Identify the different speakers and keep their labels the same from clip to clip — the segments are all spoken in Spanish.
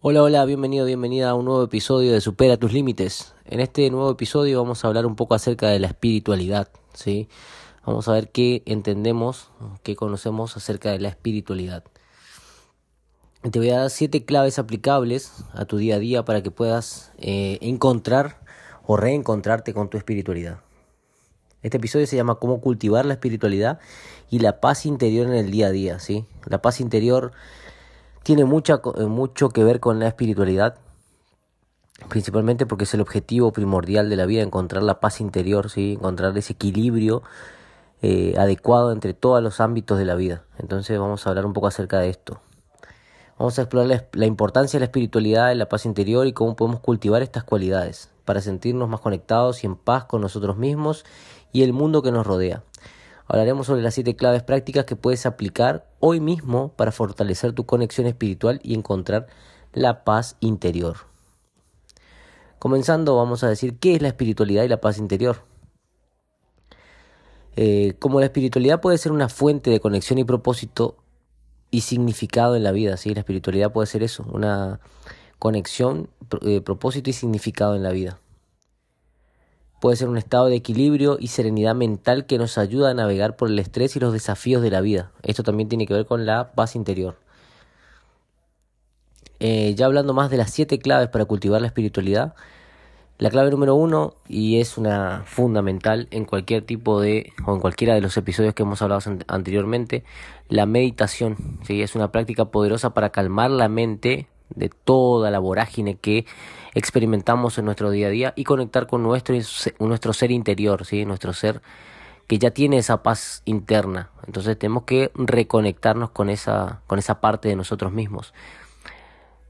Speaker 1: Hola, hola, bienvenido, bienvenida a un nuevo episodio de Supera tus límites. En este nuevo episodio vamos a hablar un poco acerca de la espiritualidad, ¿sí? Vamos a ver qué entendemos, qué conocemos acerca de la espiritualidad. Te voy a dar siete claves aplicables a tu día a día para que puedas eh, encontrar o reencontrarte con tu espiritualidad. Este episodio se llama Cómo cultivar la espiritualidad y la paz interior en el día a día, ¿sí? La paz interior tiene mucha, eh, mucho que ver con la espiritualidad, principalmente porque es el objetivo primordial de la vida, encontrar la paz interior, ¿sí? encontrar ese equilibrio eh, adecuado entre todos los ámbitos de la vida. Entonces vamos a hablar un poco acerca de esto. Vamos a explorar la, importancia de la espiritualidad, en la paz interior y cómo podemos cultivar estas cualidades para sentirnos más conectados y en paz con nosotros mismos y el mundo que nos rodea. Hablaremos sobre las siete claves prácticas que puedes aplicar hoy mismo para fortalecer tu conexión espiritual y encontrar la paz interior. Comenzando, vamos a decir qué es la espiritualidad y la paz interior. Eh, como la espiritualidad puede ser una fuente de conexión y propósito y significado en la vida, ¿sí? la espiritualidad puede ser eso, una conexión, eh, propósito y significado en la vida. Puede ser un estado de equilibrio y serenidad mental que nos ayuda a navegar por el estrés y los desafíos de la vida. Esto también tiene que ver con la paz interior. Eh, ya hablando más de las siete claves para cultivar la espiritualidad, la clave número uno, y es una fundamental en cualquier tipo de, o en cualquiera de los episodios que hemos hablado anteriormente, la meditación. ¿sí? Es una práctica poderosa para calmar la mente de toda la vorágine que experimentamos en nuestro día a día y conectar con nuestro, nuestro ser interior, ¿sí? nuestro ser que ya tiene esa paz interna. Entonces tenemos que reconectarnos con esa, con esa parte de nosotros mismos.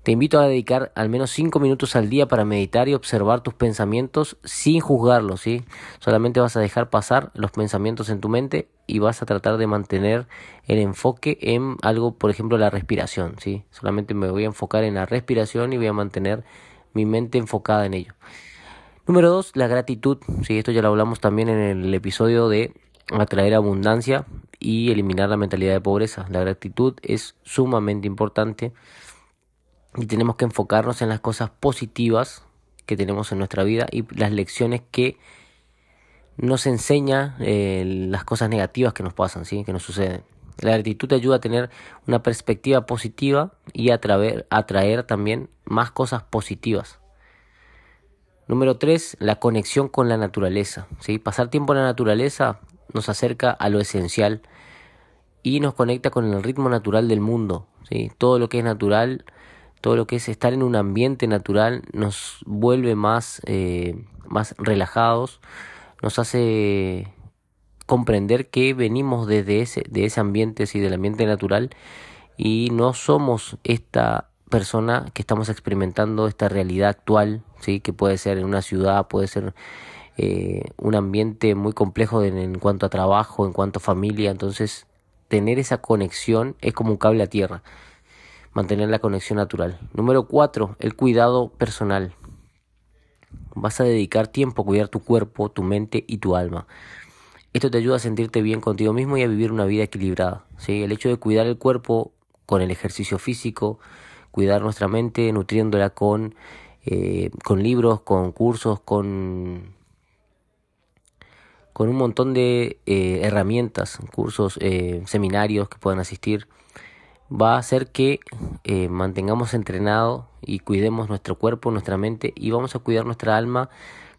Speaker 1: Te invito a dedicar al menos 5 minutos al día para meditar y observar tus pensamientos sin juzgarlos, ¿sí? Solamente vas a dejar pasar los pensamientos en tu mente y vas a tratar de mantener el enfoque en algo, por ejemplo, la respiración, ¿sí? Solamente me voy a enfocar en la respiración y voy a mantener mi mente enfocada en ello. Número 2, la gratitud, ¿sí? Esto ya lo hablamos también en el episodio de atraer abundancia y eliminar la mentalidad de pobreza. La gratitud es sumamente importante y tenemos que enfocarnos en las cosas positivas que tenemos en nuestra vida y las lecciones que nos enseña eh, las cosas negativas que nos pasan, ¿sí? que nos suceden. La gratitud te ayuda a tener una perspectiva positiva y atraer, atraer también más cosas positivas. Número 3, la conexión con la naturaleza. ¿sí? Pasar tiempo en la naturaleza nos acerca a lo esencial y nos conecta con el ritmo natural del mundo. ¿sí? Todo lo que es natural todo lo que es estar en un ambiente natural nos vuelve más, eh, más relajados, nos hace comprender que venimos desde ese, de ese ambiente, sí, del ambiente natural, y no somos esta persona que estamos experimentando esta realidad actual, sí, que puede ser en una ciudad, puede ser eh, un ambiente muy complejo en, en cuanto a trabajo, en cuanto a familia, entonces tener esa conexión es como un cable a tierra mantener la conexión natural. Número 4. El cuidado personal. Vas a dedicar tiempo a cuidar tu cuerpo, tu mente y tu alma. Esto te ayuda a sentirte bien contigo mismo y a vivir una vida equilibrada. ¿sí? El hecho de cuidar el cuerpo con el ejercicio físico, cuidar nuestra mente nutriéndola con, eh, con libros, con cursos, con, con un montón de eh, herramientas, cursos, eh, seminarios que puedan asistir va a hacer que eh, mantengamos entrenado y cuidemos nuestro cuerpo, nuestra mente y vamos a cuidar nuestra alma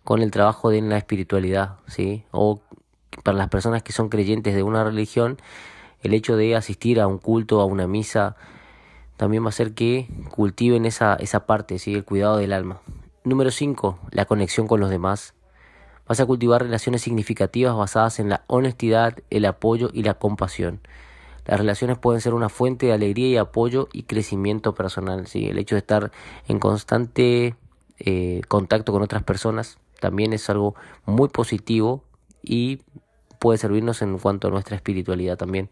Speaker 1: con el trabajo de la espiritualidad, ¿sí? O para las personas que son creyentes de una religión, el hecho de asistir a un culto, a una misa, también va a hacer que cultiven esa, esa parte, ¿sí? El cuidado del alma. Número 5. La conexión con los demás. Vas a cultivar relaciones significativas basadas en la honestidad, el apoyo y la compasión. Las relaciones pueden ser una fuente de alegría y apoyo y crecimiento personal. ¿sí? El hecho de estar en constante eh, contacto con otras personas también es algo muy positivo y puede servirnos en cuanto a nuestra espiritualidad también.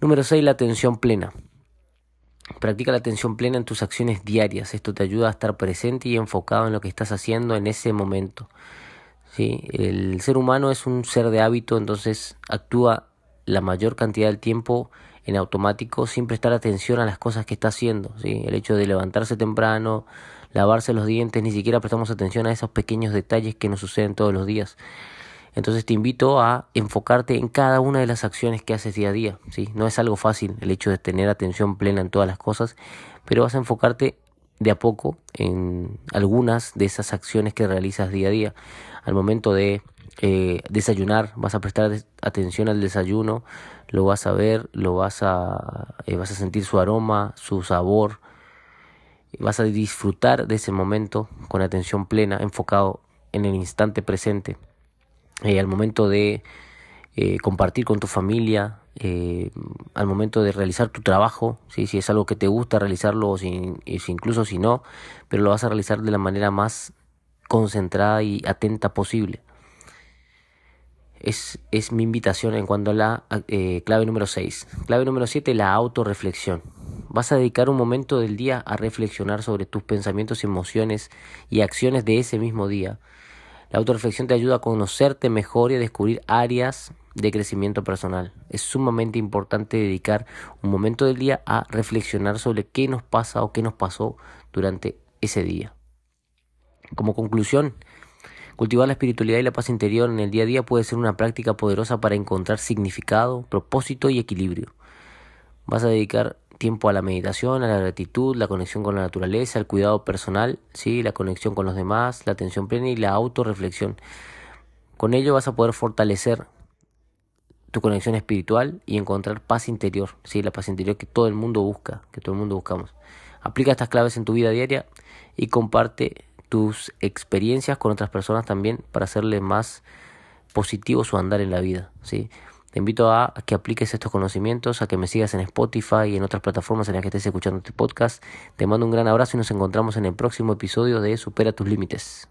Speaker 1: Número 6. La atención plena. Practica la atención plena en tus acciones diarias. Esto te ayuda a estar presente y enfocado en lo que estás haciendo en ese momento. ¿Sí? El ser humano es un ser de hábito, entonces actúa la mayor cantidad del tiempo en automático sin prestar atención a las cosas que está haciendo. El hecho de levantarse temprano, lavarse los dientes, ni siquiera prestamos atención a esos pequeños detalles que nos suceden todos los días. Entonces te invito a enfocarte en cada una de las acciones que haces día a día. No es algo fácil el hecho de tener atención plena en todas las cosas, pero vas a enfocarte de a poco en algunas de esas acciones que realizas día a día. Al momento de eh, desayunar, vas a prestar atención al desayuno, lo vas a ver, lo vas a, eh, vas a sentir su aroma, su sabor, vas a disfrutar de ese momento con atención plena, enfocado en el instante presente. Eh, al momento de compartir con tu familia, al momento de realizar tu trabajo, ¿sí? si es algo que te gusta realizarlo, o incluso si no, pero lo vas a realizar de la manera más concentrada y atenta posible es, es mi invitación en cuanto a la eh, clave número 6. Clave número 7, la autorreflexión. Vas a dedicar un momento del día a reflexionar sobre tus pensamientos, emociones y acciones de ese mismo día. La autorreflexión te ayuda a conocerte mejor y a descubrir áreas de crecimiento personal. Es sumamente importante dedicar un momento del día a reflexionar sobre qué nos pasa o qué nos pasó durante ese día. Como conclusión, Cultivar la espiritualidad y la paz interior en el día a día puede ser una práctica poderosa para encontrar significado, propósito y equilibrio. Vas a dedicar tiempo a la meditación, a la gratitud, la conexión con la naturaleza, el cuidado personal, ¿sí? la conexión con los demás, la atención plena y la autorreflexión. Con ello vas a poder fortalecer tu conexión espiritual y encontrar paz interior, ¿sí? la paz interior que todo el mundo busca, que todo el mundo buscamos. Aplica estas claves en tu vida diaria y comparte tus experiencias con otras personas también para hacerle más positivo su andar en la vida, ¿sí? Te invito a que apliques estos conocimientos, a que me sigas en Spotify y en otras plataformas en las que estés escuchando este podcast. Te mando un gran abrazo y nos encontramos en el próximo episodio de Supera tus límites.